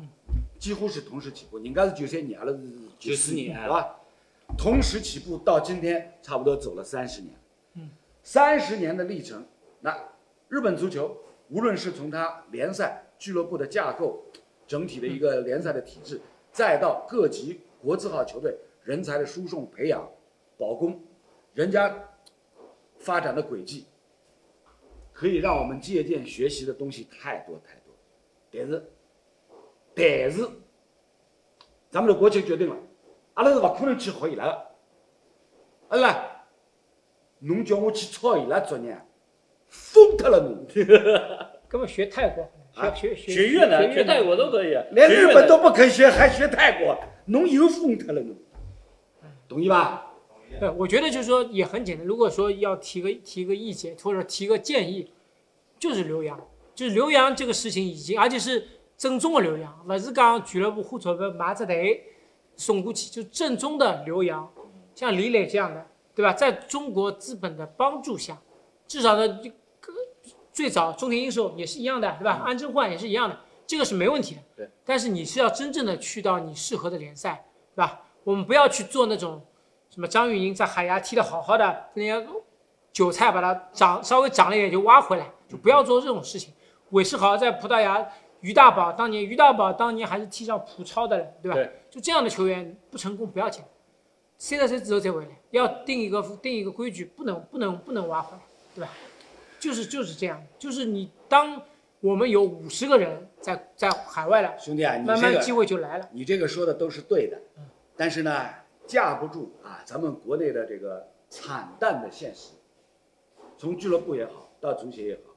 几乎是同时起步。人家是九三年，阿拉是九四年是吧？同时起步到今天，差不多走了三十年。嗯，三十年的历程，那日本足球无论是从它联赛俱乐部的架构，整体的一个联赛的体制，再到各级国字号球队人才的输送培养、保供，人家发展的轨迹，可以让我们借鉴学习的东西太多太多。但是，但是，咱们的国情决定了，阿拉是勿可能去学伊拉个，阿拉，侬叫我去抄伊拉作业，疯脱了侬！根本学泰国，啊？学学学越南、学学泰国都可以，连日本都不肯学，还学泰国，侬又疯脱了侬，同意吧？对，我觉得就是说也很简单。如果说要提个提个意见或者提个建议，就是留洋，就是留洋这个事情已经，而且是正宗的留洋，不是讲俱乐部花钞票买只队送过去，就正宗的留洋。像李磊这样的，对吧？在中国资本的帮助下，至少呢，这个最早中田英寿也是一样的，对吧？安贞焕也是一样的，这个是没问题的。对。但是你是要真正的去到你适合的联赛，对吧？我们不要去做那种。什么张玉宁在海牙踢得好好的，人家韭菜把它长稍微长了一点就挖回来，就不要做这种事情。韦世豪在葡萄牙，于大宝当年于大宝当年还是踢上葡超的人，对吧？对就这样的球员不成功不要紧，三十岁之后再回来，要定一个定一个规矩，不能不能不能挖回来，对吧？就是就是这样，就是你当我们有五十个人在在海外了，兄弟啊，你慢慢机会就来了。你这个说的都是对的嗯，但是呢，架不住啊咱们国内的这个惨淡的现实，从俱乐部也好，到足协也好，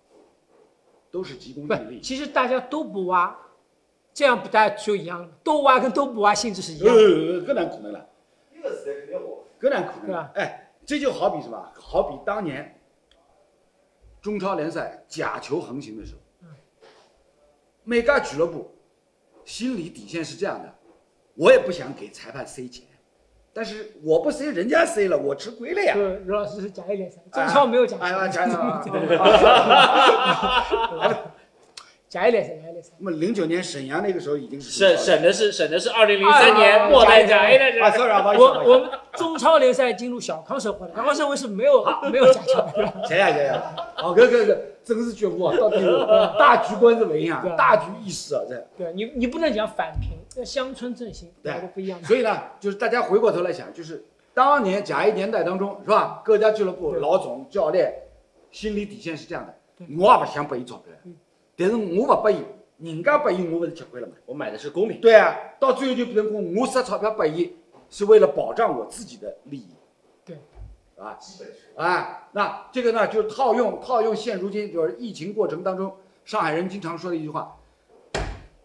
都是急功近利，。其实大家都不挖，这样不大家就一样了，都挖跟都不挖性质是一样的。呃，更难可能了，一个时代肯定好。更难可能。了哎，这就好比什么？好比当年中超联赛假球横行的时候，嗯每家俱乐部心理底线是这样的：我也不想给裁判塞钱，但是我不 C，，人家 C 了，我吃亏了呀。对，罗老师是假一点噻，中超没有假哎呀，讲讲啊！假一点噻，假一点 噻。那么零九年沈阳那个时候已经是省省的是省的是二零零啊三年末代甲 A 的这啊。我我们中超联赛进入小康社会了，小康社会是没有 没有假球的。谁呀谁呀？哦，搿搿搿真是觉悟啊！到底是大局观怎么样大局意识啊，这。对你你不能讲反平，要乡村振兴，对两个不一样的。所以呢，就是大家回过头来想，就是当年甲 A 年代当中，是吧？各家俱乐部老总、教练心理底线是这样的：我也不想拨伊钞票嗯，但是我不拨伊，人家拨伊，我不是吃亏了吗？我买的是公平。对啊，到最后就变成我我塞钞票拨伊，是为了保障我自己的利益。对，啊，基本是。啊，那这个呢，就套用套用现如今就是疫情过程当中，上海人经常说的一句话：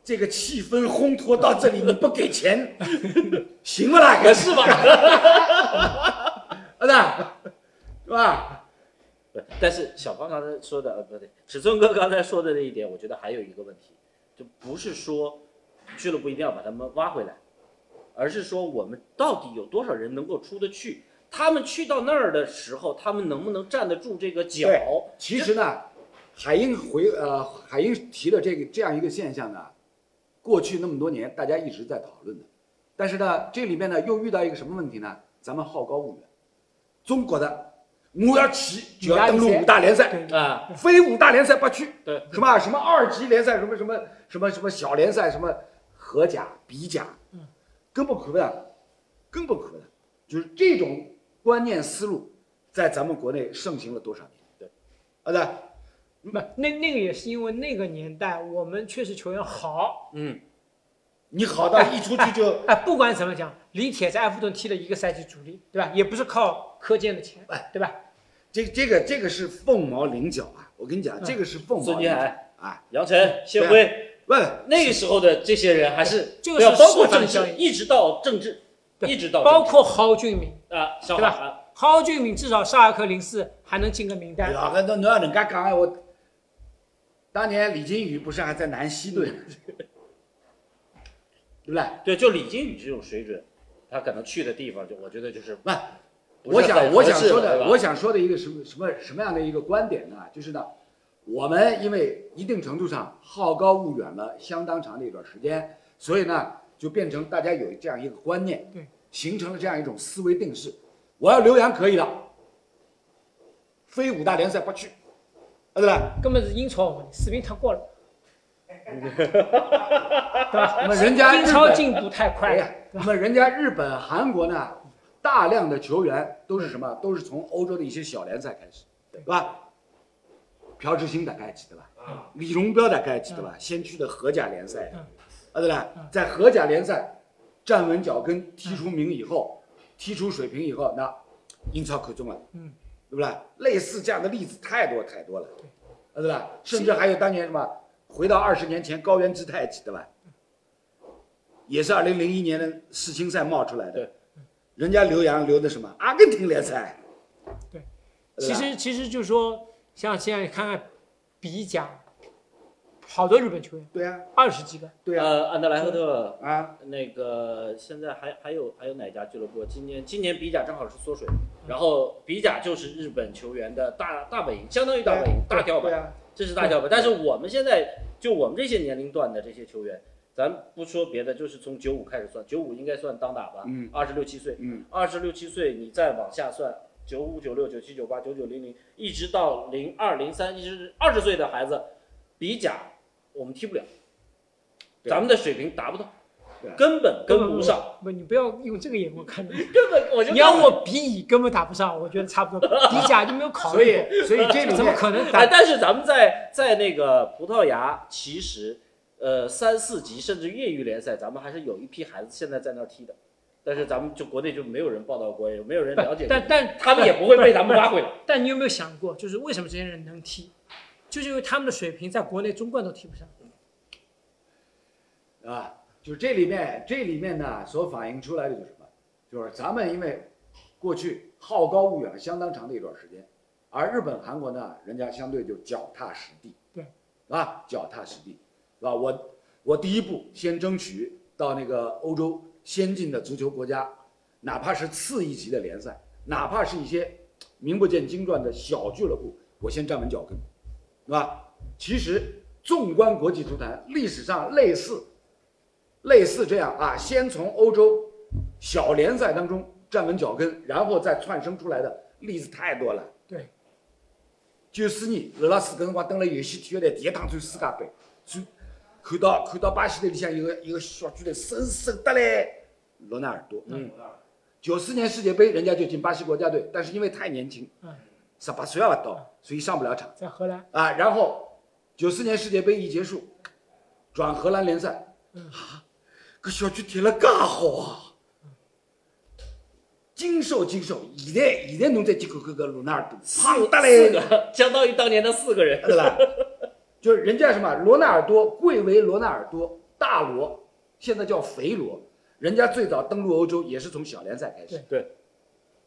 这个气氛烘托到这里，你不给钱，行不啦？可是吧？儿子，是吧？不但是小芳刚才说的，呃，不对，尺寸哥刚才说的那一点，我觉得还有一个问题，就不是说俱乐部一定要把他们挖回来，而是说我们到底有多少人能够出得去？他们去到那儿的时候，他们能不能站得住这个脚？对其实呢，海英回呃，海英提的这个这样一个现象呢，过去那么多年大家一直在讨论的，但是呢，这里面呢又遇到一个什么问题呢？咱们好高骛远，中国的我要去就要登陆五大联赛，啊，非五大联赛不去，对，什么什么二级联赛，什么什么什么什么小联赛，什么荷甲、比甲，嗯，根本可不的，根本可不的，就是这种观念思路，在咱们国内盛行了多少年？对，啊对，不，那那个也是因为那个年代我们确实球员好，嗯，你好到一出去就，哎，不管怎么讲，李铁在埃弗顿踢了一个赛季主力，对吧？也不是靠科健的钱哎，对吧？这这个这个是凤毛麟角啊！我跟你讲，嗯这个是凤毛孙麟角啊，杨晨、谢辉，不，那个时候的这些人还是这个包括政治，示范效应一直到政治，一直到包括蒿俊闵，啊，对吧蒿俊闵至少沙尔克零四还能进个名单，哎呀，那侬要人家讲哎，我当年李金羽不是还在南希队，对不对？对，就李金羽这种水准，他可能去的地方，就我觉得就是不，不是我想我想说的，我想说的一个什么什么什么样的一个观点呢？就是呢，我们因为一定程度上好高骛远了相当长的一段时间，所以呢，就变成大家有这样一个观念，对，形成了这样一种思维定式。我要留洋可以了，非五大联赛不去，啊对吧？根本是英超问题，水平太过了，对吧？那么人家英超进步太快了那么人家日本、韩国呢，大量的球员都是什么？都是从欧洲的一些小联赛开始，对吧？朴智星大概记得吧？啊，李荣彪大概记得吧？先去的荷甲联赛嗯，啊对吧嗯？在荷甲联赛站稳脚跟、踢出名以后，踢出水平以后，那英超可中了，嗯，对不对？类似这样的例子太多太多了，对，啊对吧？甚至还有当年什么，回到二十年前高原之太记得吧？也是二零零一年的世青赛冒出来的，对，人家留洋留的什么阿根廷联赛，对其实其实就是说，像现在看看比甲，好多日本球员，对啊，二十几个，对啊，呃，安德莱赫特，啊，那个现在还还有还有哪家俱乐部？今年今年比甲正好是缩水，然后比甲就是日本球员的大大本营，相当于大本营、大跳板，对啊，这是大跳板。但是我们现在就我们这些年龄段的这些球员，咱不说别的，就是从九五开始算，九五应该算当打吧，嗯。二十六七岁，嗯，二十六七岁，你再往下算，九五、九六、九七、九八、九九、零零，一直到零二、零三，一直二十岁的孩子，比甲我们踢不了，咱们的水平达不到。根本跟不上，不，你不要用这个眼光看，根本我就你要我比乙根本打不上，我觉得差不多，比甲就没有考虑过，以所以这里 怎么可能打？但是咱们在在那个葡萄牙，其实呃三四级甚至业余联赛，咱们还是有一批孩子现在在那踢的，但是咱们就国内就没有人报道过，也没有人了解，但但他们也不会被咱们挖回来。但你有没有想过，就是为什么这些人能踢，就是因为他们的水平在国内中冠都踢不上。啊，就是这里面这里面呢，所反映出来的就是什么？就是咱们因为过去好高骛远了相当长的一段时间，而日本、韩国呢，人家相对就脚踏实地，对，啊，脚踏实地，是吧？我我第一步先争取到那个欧洲先进的足球国家，哪怕是次一级的联赛，哪怕是一些名不见经传的小俱乐部，我先站稳脚跟，是吧？其实纵观国际足坛，历史上类似类似这样啊，先从欧洲小联赛当中站稳脚跟，然后再窜升出来的例子太多了。对，九四年，罗老师搿辰光登了有线体育台第一趟转世界杯，转看到看到巴西队里向有个有个小巨人瘦瘦得嘞，罗纳尔多。嗯，九四年世界杯人家就进巴西国家队，但是因为太年轻嗯，十八岁也不到，所以上不了场在荷兰，啊。然后九四年世界杯一结束，转荷兰联赛，嗯啊，搿小区踢了介好啊！精瘦精瘦，现在现在侬再去看看搿罗纳尔多，胖得嘞相当于当年的四个人。对吧？就是人家什么罗纳尔多，贵为罗纳尔多，大罗，现在叫肥罗。人家最早登陆欧洲也是从小联赛开始。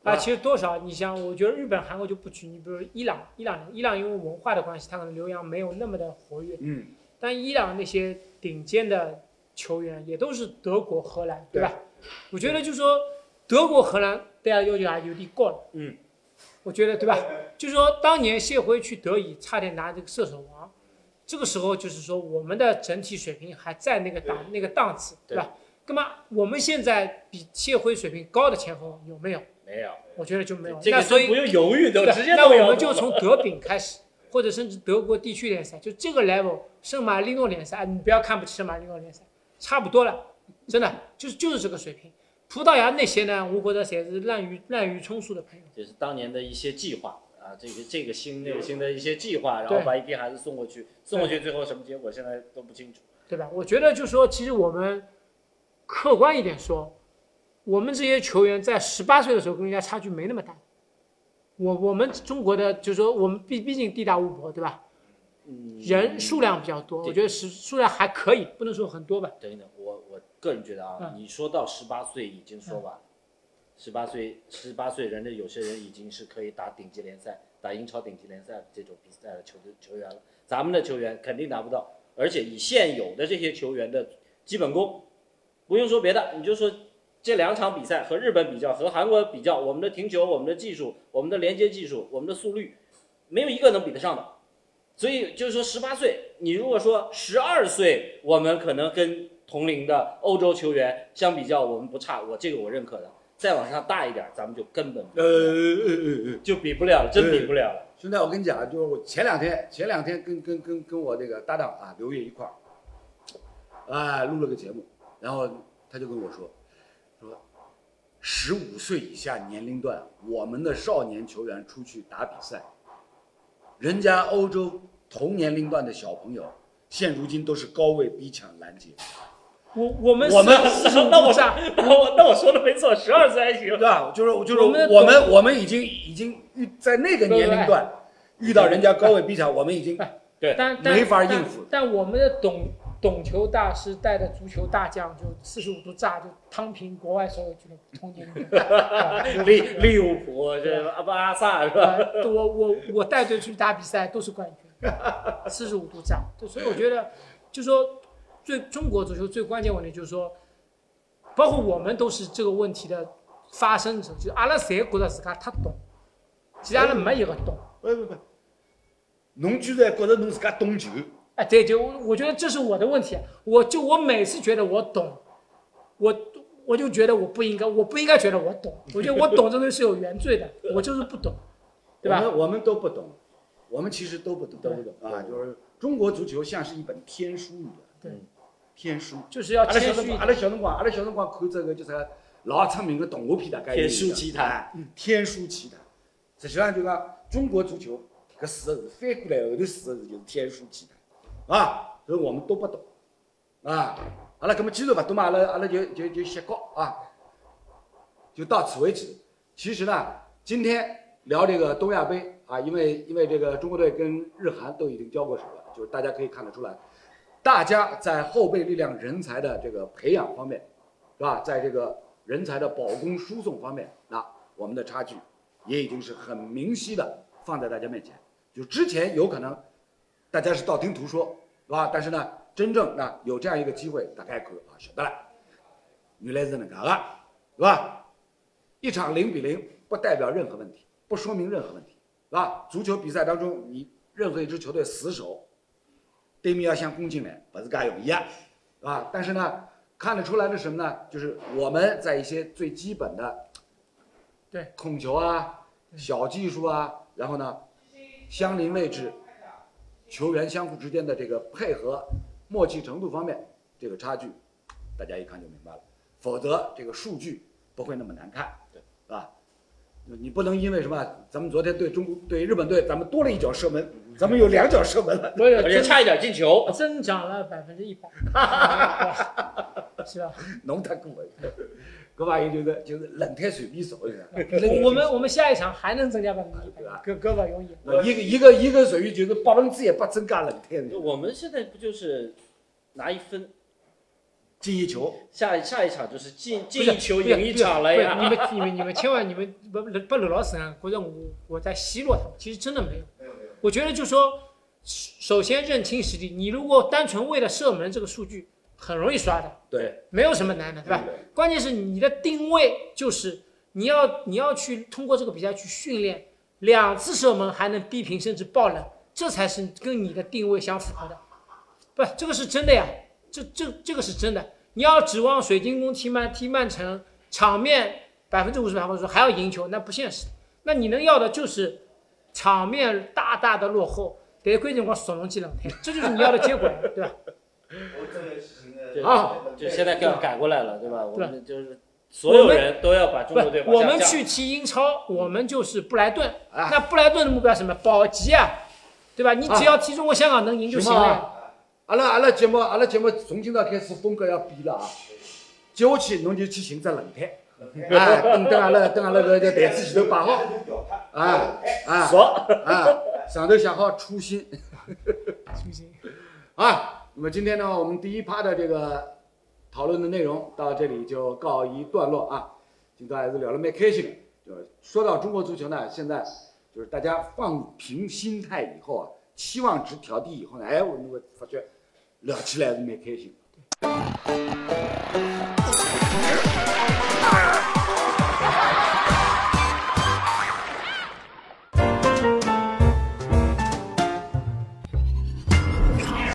啊，其实多少，你像我觉得日本、韩国就不举，你比如伊朗，伊朗伊朗因为文化的关系，他可能留洋没有那么的活跃，嗯，但伊朗那些顶尖的球员也都是德国、荷兰，对吧？我觉得就是说德国、荷兰大家要求还有点高了，嗯，我觉得对吧？就是说当年谢辉去德乙差点拿这个射手王，这个时候就是说我们的整体水平还在那个档那个档次，对吧？那么我们现在比谢辉水平高的前锋有没有？没有，我觉得就没有。这那所以个不用犹豫，都对直接那我们就从德丙开始，或者甚至德国地区联赛，就这个 level，圣马力诺联赛，哎你不要看不起圣马力诺联赛，差不多了，真的就是就是这个水平。葡萄牙那些呢，我觉得才是滥竽滥竽充数的朋友。就是当年的一些计划啊，这个这个新那个新的一些计划，然后把一批孩子送过去，送过去最后什么结果现在都不清楚。对吧？我觉得就是说，其实我们客观一点说，我们这些球员在十八岁的时候跟人家差距没那么大。我我们中国的就是说，我们毕毕竟地大物博，对吧？嗯，人数量比较多，我觉得是数量还可以，不能说很多吧。等一等，我我个人觉得啊，嗯你说到十八岁已经说完了，十八岁十八岁人家有些人已经是可以打顶级联赛、打英超顶级联赛这种比赛的球队球员了，咱们的球员肯定达不到，而且以现有的这些球员的基本功，不用说别的，你就说这两场比赛和日本比较，和韩国比较，我们的停球、我们的技术、我们的连接技术、我们的速率，没有一个能比得上的。所以就是说，十八岁，你如果说十二岁，我们可能跟同龄的欧洲球员相比较，我们不差，我这个我认可的。再往上大一点，咱们就根本呃呃呃呃，就比不了了，真比不了了。兄弟，我跟你讲，就是我前两天前两天跟跟跟跟我这个搭档啊刘烨一块儿，啊录了个节目，然后他就跟我，说十五岁以下年龄段，我们的少年球员出去打比赛，人家欧洲同年龄段的小朋友，现如今都是高位逼抢拦截，我我们我们那我度炸，那我那我说的没错，十二岁还行对。吧？就是就是我们我们我们已经已经遇在那个年龄段遇到人家高位逼抢，我们已经对但没法但应付但我们的懂懂球大师带的足球大将就四十五度炸，就汤平国外所有俱乐部同年 利利物浦这阿巴萨是吧？呃，我我我带队出去打比赛都是冠军，四十五度炸。对，所以我觉得，就说最中国足球最关键问题就是说，包括我们都是这个问题的发生者，就是阿拉谁觉得自家太懂，其实阿拉没一个懂。不不不，侬居然觉得侬自家懂球，哎，对，就我我觉得这是我的问题。我就我每次觉得我懂，我我就觉得我不应该，我不应该觉得我懂。我觉得我懂这东西是有原罪的，我就是不懂，对吧？我们我们都不懂，我们其实都不懂，都不懂啊。就是中国足球像是一本天书一样，对天书。就是要谦虚阿。拉小辰光，阿拉小辰光看这个就是老出名的动画片，大概有天书奇谭哎天书奇谈。实际上就讲中国足球搿四个字翻过来后头四个字就是天书奇谭，啊，所以我们都不懂，啊，阿拉搿么既然勿懂嘛，阿拉阿拉就就就歇告啊，就到此为止。其实呢，今天聊这个东亚杯啊，因为因为这个中国队跟日韩都已经交过手了，就是大家可以看得出来，大家在后备力量人才的这个培养方面，是吧？在这个人才的保供输送方面，那我们的差距也已经是很明晰的放在大家面前。就之前有可能大家是道听途说，是吧？但是呢，真正那有这样一个机会，大家看啊，晓得了，原来是能干的，是吧？一场零比零不代表任何问题，不说明任何问题，是吧？足球比赛当中，你任何一支球队死守，对面要想攻进来，不是介容易啊，是吧？但是呢，看得出来的是什么呢？就是我们在一些最基本的，对控球啊、小技术啊，然后呢，相邻位置，球员相互之间的这个配合、默契程度方面，这个差距，大家一看就明白了。否则这个数据不会那么难看，对，是吧？你不能因为什么，咱们昨天对中国对日本队，咱们多了一脚射门，咱们有两脚射门了，而且差一点进球。增长了百分之一百，是吧？侬太过了，搿玩意就是就是冷太随便走的。我们我们下一场还能增加百分之一对吧百，搿搿勿容易。一个一个一个属于就是百分之一百增加冷态的，我们现在不就是拿一分，进一球，下下一场就是进进一球赢一场了呀？你们你们你们千万你们不不不刘老师啊，觉得我我在奚落他们，其实真的没有。我觉得就说，首先认清实力，你如果单纯为了射门这个数据，很容易刷的，对，没有什么难的，对吧？关键是你的定位，就是你要你要去通过这个比赛去训练，两次射门还能逼平甚至爆冷，这才是跟你的定位相符合的。不，这个是真的呀，这这这个是真的。你要指望水晶宫踢曼踢曼城，场面百分之五十百分之说还要赢球，那不现实。那你能要的就是场面大大的落后，得关键光少龙机冷天，这就是你要的结果，对吧？对啊，就现在改改过来了，对吧？我们就是所有人都要把中国队不，往。我们去踢英超，我们就是布莱顿。啊那布莱顿的目标是什么？保级啊，对吧？你只要踢中国香港能赢就行了阿拉阿拉节目阿拉节目从今朝开始风格要变了啊！接下去侬就去寻只轮胎，啊，等等阿拉等阿拉搿个台子前头摆好，啊啊说，啊，上头写好初心行不行？啊。那么今天呢，我们第一趴的这个讨论的内容到这里就告一段落啊。今天还是聊了蛮开心，就说到中国足球呢，现在就是大家放平心态以后啊，期望值调低以后呢，哎，我们会发觉聊起来是蛮开心。对